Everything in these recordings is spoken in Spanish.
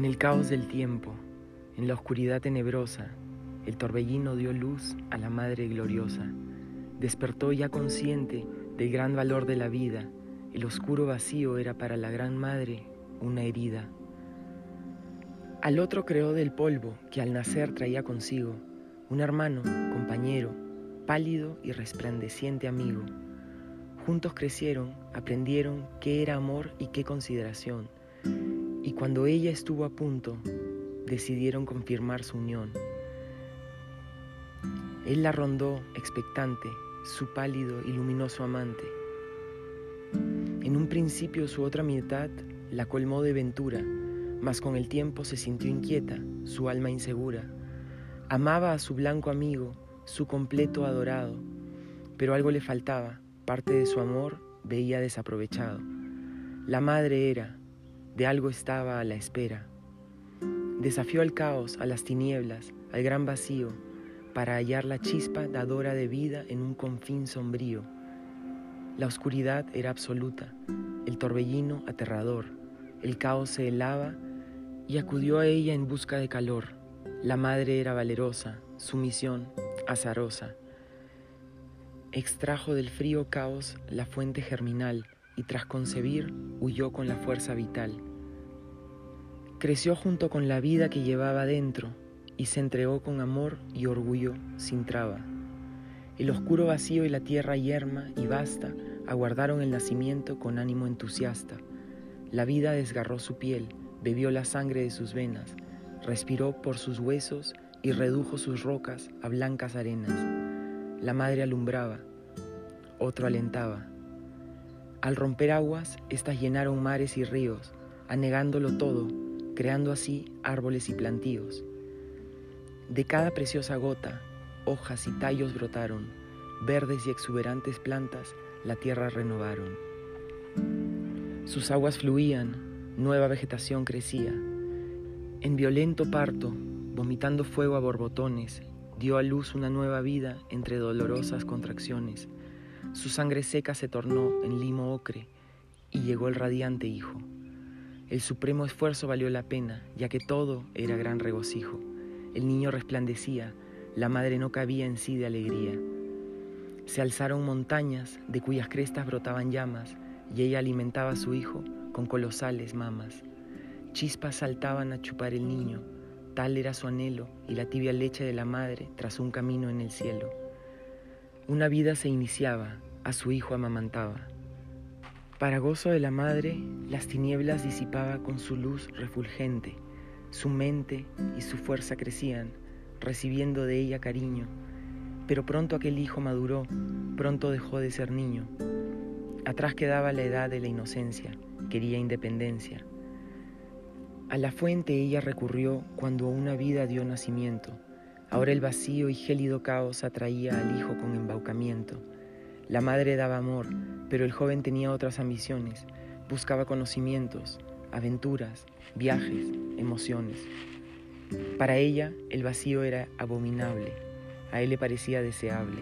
En el caos del tiempo, en la oscuridad tenebrosa, el torbellino dio luz a la Madre Gloriosa. Despertó ya consciente del gran valor de la vida. El oscuro vacío era para la Gran Madre una herida. Al otro creó del polvo que al nacer traía consigo un hermano, compañero, pálido y resplandeciente amigo. Juntos crecieron, aprendieron qué era amor y qué consideración y cuando ella estuvo a punto, decidieron confirmar su unión. Él la rondó expectante, su pálido y luminoso amante. En un principio su otra mitad la colmó de ventura, mas con el tiempo se sintió inquieta, su alma insegura. Amaba a su blanco amigo, su completo adorado, pero algo le faltaba, parte de su amor veía desaprovechado. La madre era, de algo estaba a la espera. Desafió al caos, a las tinieblas, al gran vacío, para hallar la chispa dadora de vida en un confín sombrío. La oscuridad era absoluta, el torbellino aterrador, el caos se helaba y acudió a ella en busca de calor. La madre era valerosa, su misión azarosa. Extrajo del frío caos la fuente germinal, y tras concebir huyó con la fuerza vital. Creció junto con la vida que llevaba dentro y se entregó con amor y orgullo sin traba. El oscuro vacío y la tierra yerma y vasta aguardaron el nacimiento con ánimo entusiasta. La vida desgarró su piel, bebió la sangre de sus venas, respiró por sus huesos y redujo sus rocas a blancas arenas. La madre alumbraba, otro alentaba, al romper aguas, éstas llenaron mares y ríos, anegándolo todo, creando así árboles y plantíos. De cada preciosa gota, hojas y tallos brotaron, verdes y exuberantes plantas la tierra renovaron. Sus aguas fluían, nueva vegetación crecía. En violento parto, vomitando fuego a borbotones, dio a luz una nueva vida entre dolorosas contracciones su sangre seca se tornó en limo ocre y llegó el radiante hijo. El supremo esfuerzo valió la pena, ya que todo era gran regocijo. El niño resplandecía, la madre no cabía en sí de alegría. Se alzaron montañas de cuyas crestas brotaban llamas, y ella alimentaba a su hijo con colosales mamas. Chispas saltaban a chupar el niño, tal era su anhelo y la tibia leche de la madre tras un camino en el cielo. Una vida se iniciaba, a su hijo amamantaba. Para gozo de la madre, las tinieblas disipaba con su luz refulgente. Su mente y su fuerza crecían, recibiendo de ella cariño. Pero pronto aquel hijo maduró, pronto dejó de ser niño. Atrás quedaba la edad de la inocencia, quería independencia. A la fuente ella recurrió cuando una vida dio nacimiento Ahora el vacío y gélido caos atraía al hijo con embaucamiento. La madre daba amor, pero el joven tenía otras ambiciones. Buscaba conocimientos, aventuras, viajes, emociones. Para ella el vacío era abominable, a él le parecía deseable.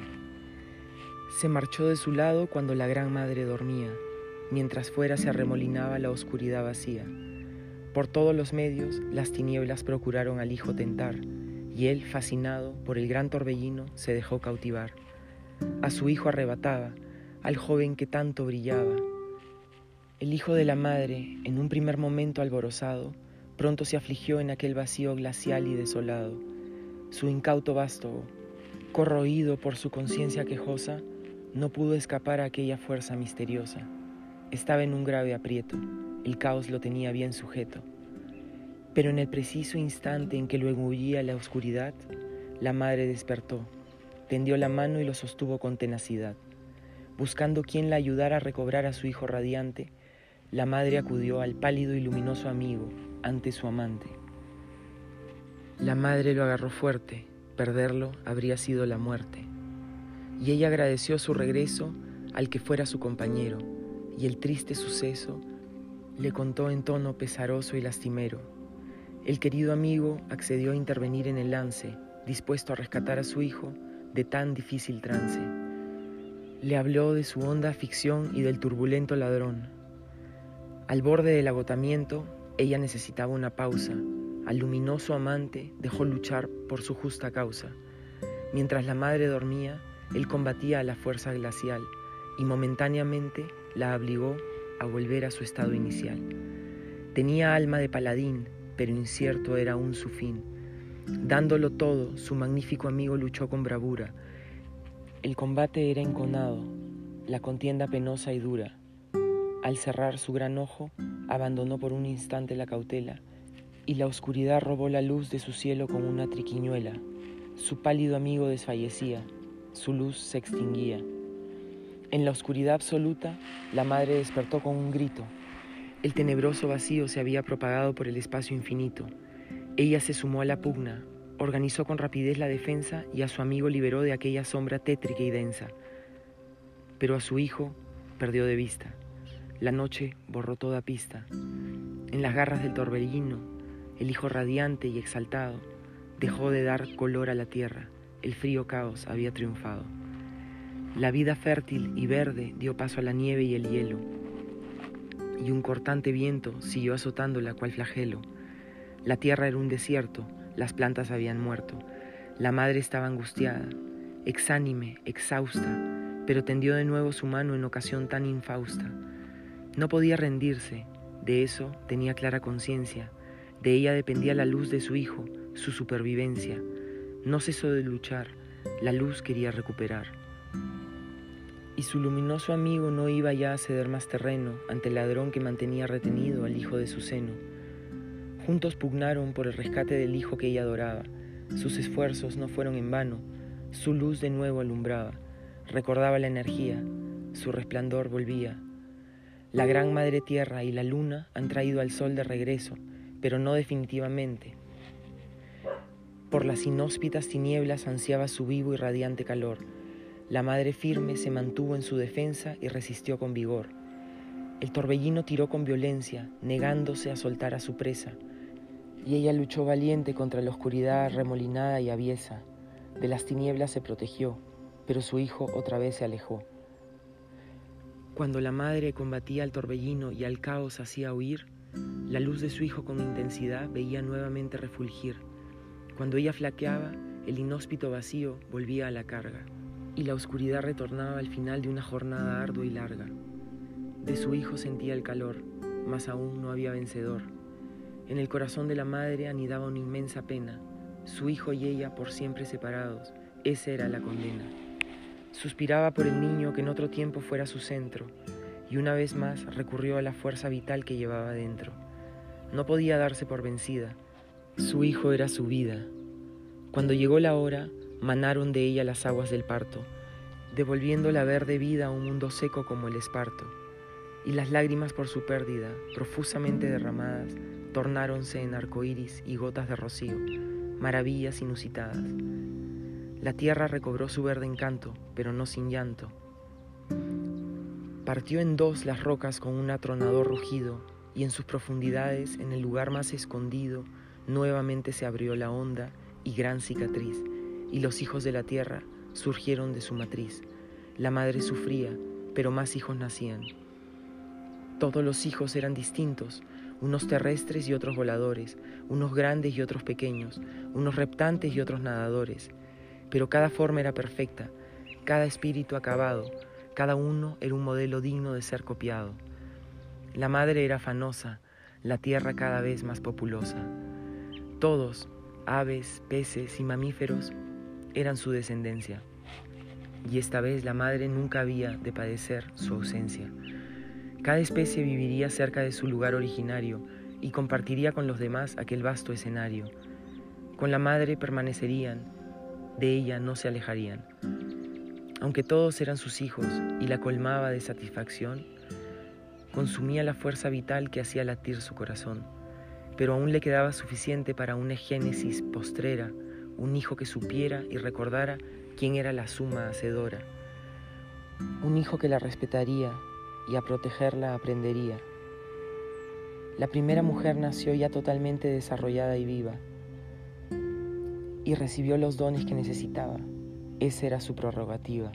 Se marchó de su lado cuando la gran madre dormía, mientras fuera se arremolinaba la oscuridad vacía. Por todos los medios las tinieblas procuraron al hijo tentar, y él, fascinado por el gran torbellino, se dejó cautivar. A su hijo arrebataba, al joven que tanto brillaba. El hijo de la madre, en un primer momento alborozado, pronto se afligió en aquel vacío glacial y desolado. Su incauto vástago, corroído por su conciencia quejosa, no pudo escapar a aquella fuerza misteriosa. Estaba en un grave aprieto, el caos lo tenía bien sujeto. Pero en el preciso instante en que lo engullía la oscuridad, la madre despertó, tendió la mano y lo sostuvo con tenacidad. Buscando quien la ayudara a recobrar a su hijo radiante, la madre acudió al pálido y luminoso amigo ante su amante. La madre lo agarró fuerte, perderlo habría sido la muerte. Y ella agradeció su regreso al que fuera su compañero, y el triste suceso le contó en tono pesaroso y lastimero el querido amigo accedió a intervenir en el lance, dispuesto a rescatar a su hijo de tan difícil trance. Le habló de su honda ficción y del turbulento ladrón. Al borde del agotamiento, ella necesitaba una pausa, al luminoso amante dejó luchar por su justa causa. Mientras la madre dormía, él combatía a la fuerza glacial y momentáneamente la obligó a volver a su estado inicial. Tenía alma de paladín, pero incierto era aún su fin. Dándolo todo, su magnífico amigo luchó con bravura. El combate era enconado, la contienda penosa y dura. Al cerrar su gran ojo, abandonó por un instante la cautela, y la oscuridad robó la luz de su cielo como una triquiñuela. Su pálido amigo desfallecía, su luz se extinguía. En la oscuridad absoluta, la madre despertó con un grito. El tenebroso vacío se había propagado por el espacio infinito. Ella se sumó a la pugna, organizó con rapidez la defensa y a su amigo liberó de aquella sombra tétrica y densa. Pero a su hijo perdió de vista. La noche borró toda pista. En las garras del torbellino, el hijo radiante y exaltado dejó de dar color a la tierra. El frío caos había triunfado. La vida fértil y verde dio paso a la nieve y el hielo, y un cortante viento siguió azotando la cual flagelo. La tierra era un desierto, las plantas habían muerto. La madre estaba angustiada, exánime, exhausta, pero tendió de nuevo su mano en ocasión tan infausta. No podía rendirse, de eso tenía clara conciencia, de ella dependía la luz de su hijo, su supervivencia. No cesó de luchar, la luz quería recuperar. Y su luminoso amigo no iba ya a ceder más terreno ante el ladrón que mantenía retenido al hijo de su seno. Juntos pugnaron por el rescate del hijo que ella adoraba. Sus esfuerzos no fueron en vano, su luz de nuevo alumbraba, recordaba la energía, su resplandor volvía la gran madre tierra y la luna han traído al sol de regreso, pero no definitivamente. Por las inhóspitas tinieblas ansiaba su vivo y radiante calor. La madre firme se mantuvo en su defensa y resistió con vigor. El torbellino tiró con violencia, negándose a soltar a su presa, y ella luchó valiente contra la oscuridad remolinada y aviesa. De las tinieblas se protegió, pero su hijo otra vez se alejó. Cuando la madre combatía al torbellino y al caos hacía huir, la luz de su hijo con intensidad veía nuevamente refulgir. Cuando ella flaqueaba, el inhóspito vacío volvía a la carga, y la oscuridad retornaba al final de una jornada ardua y larga. De su hijo sentía el calor, mas aún no había vencedor. En el corazón de la madre anidaba una inmensa pena, su hijo y ella por siempre separados, esa era la condena. Suspiraba por el niño que en otro tiempo fuera su centro, y una vez más recurrió a la fuerza vital que llevaba dentro. No podía darse por vencida. Su hijo era su vida. Cuando llegó la hora, manaron de ella las aguas del parto, devolviendo la verde vida a un mundo seco como el esparto. Y las lágrimas por su pérdida, profusamente derramadas, tornáronse en arcoíris y gotas de rocío, maravillas inusitadas. La tierra recobró su verde encanto, pero no sin llanto. Partió en dos las rocas con un atronador rugido, y en sus profundidades, en el lugar más escondido, nuevamente se abrió la honda y gran cicatriz, y los hijos de la tierra surgieron de su matriz. La madre sufría, pero más hijos nacían. Todos los hijos eran distintos, unos terrestres y otros voladores, unos grandes y otros pequeños, unos reptantes y otros nadadores, pero cada forma era perfecta, cada espíritu acabado, cada uno era un modelo digno de ser copiado. La madre era afanosa, la tierra cada vez más populosa. Todos, aves, peces y mamíferos, eran su descendencia. Y esta vez la madre nunca había de padecer su ausencia. Cada especie viviría cerca de su lugar originario y compartiría con los demás aquel vasto escenario. Con la madre permanecerían de ella no se alejarían. Aunque todos eran sus hijos y la colmaba de satisfacción, consumía la fuerza vital que hacía latir su corazón, pero aún le quedaba suficiente para una génesis postrera, un hijo que supiera y recordara quién era la suma hacedora, un hijo que la respetaría y a protegerla aprendería. La primera mujer nació ya totalmente desarrollada y viva, y recibió los dones que necesitaba. Esa era su prerrogativa.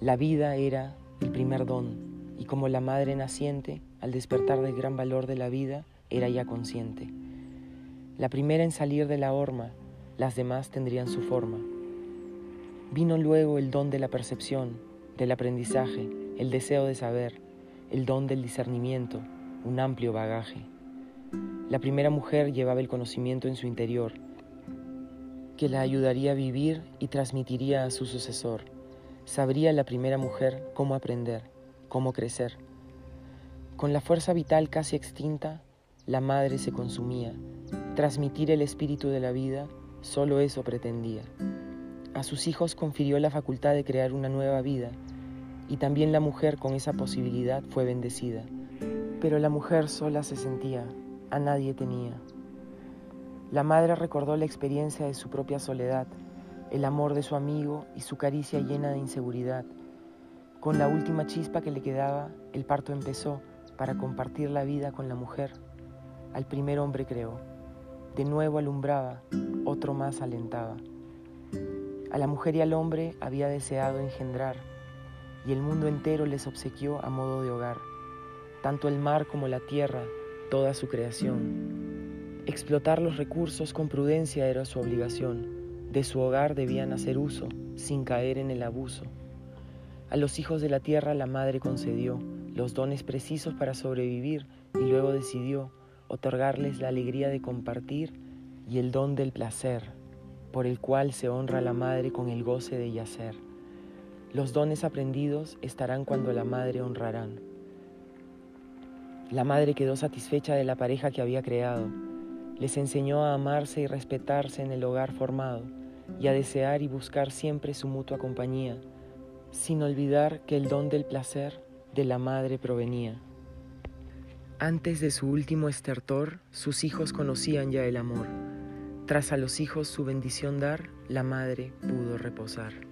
La vida era el primer don y como la madre naciente, al despertar del gran valor de la vida, era ya consciente. La primera en salir de la horma, las demás tendrían su forma. Vino luego el don de la percepción, del aprendizaje, el deseo de saber, el don del discernimiento, un amplio bagaje. La primera mujer llevaba el conocimiento en su interior, que la ayudaría a vivir y transmitiría a su sucesor. Sabría la primera mujer cómo aprender, cómo crecer. Con la fuerza vital casi extinta, la madre se consumía. Transmitir el espíritu de la vida, solo eso pretendía. A sus hijos confirió la facultad de crear una nueva vida, y también la mujer con esa posibilidad fue bendecida. Pero la mujer sola se sentía, a nadie tenía. La madre recordó la experiencia de su propia soledad, el amor de su amigo y su caricia llena de inseguridad. Con la última chispa que le quedaba, el parto empezó para compartir la vida con la mujer. Al primer hombre creó, de nuevo alumbraba, otro más alentaba. A la mujer y al hombre había deseado engendrar, y el mundo entero les obsequió a modo de hogar, tanto el mar como la tierra, toda su creación. Explotar los recursos con prudencia era su obligación. De su hogar debían hacer uso, sin caer en el abuso. A los hijos de la tierra la madre concedió los dones precisos para sobrevivir y luego decidió otorgarles la alegría de compartir y el don del placer, por el cual se honra a la madre con el goce de yacer. Los dones aprendidos estarán cuando la madre honrarán. La madre quedó satisfecha de la pareja que había creado les enseñó a amarse y respetarse en el hogar formado y a desear y buscar siempre su mutua compañía, sin olvidar que el don del placer de la madre provenía. Antes de su último estertor, sus hijos conocían ya el amor. Tras a los hijos su bendición dar, la madre pudo reposar.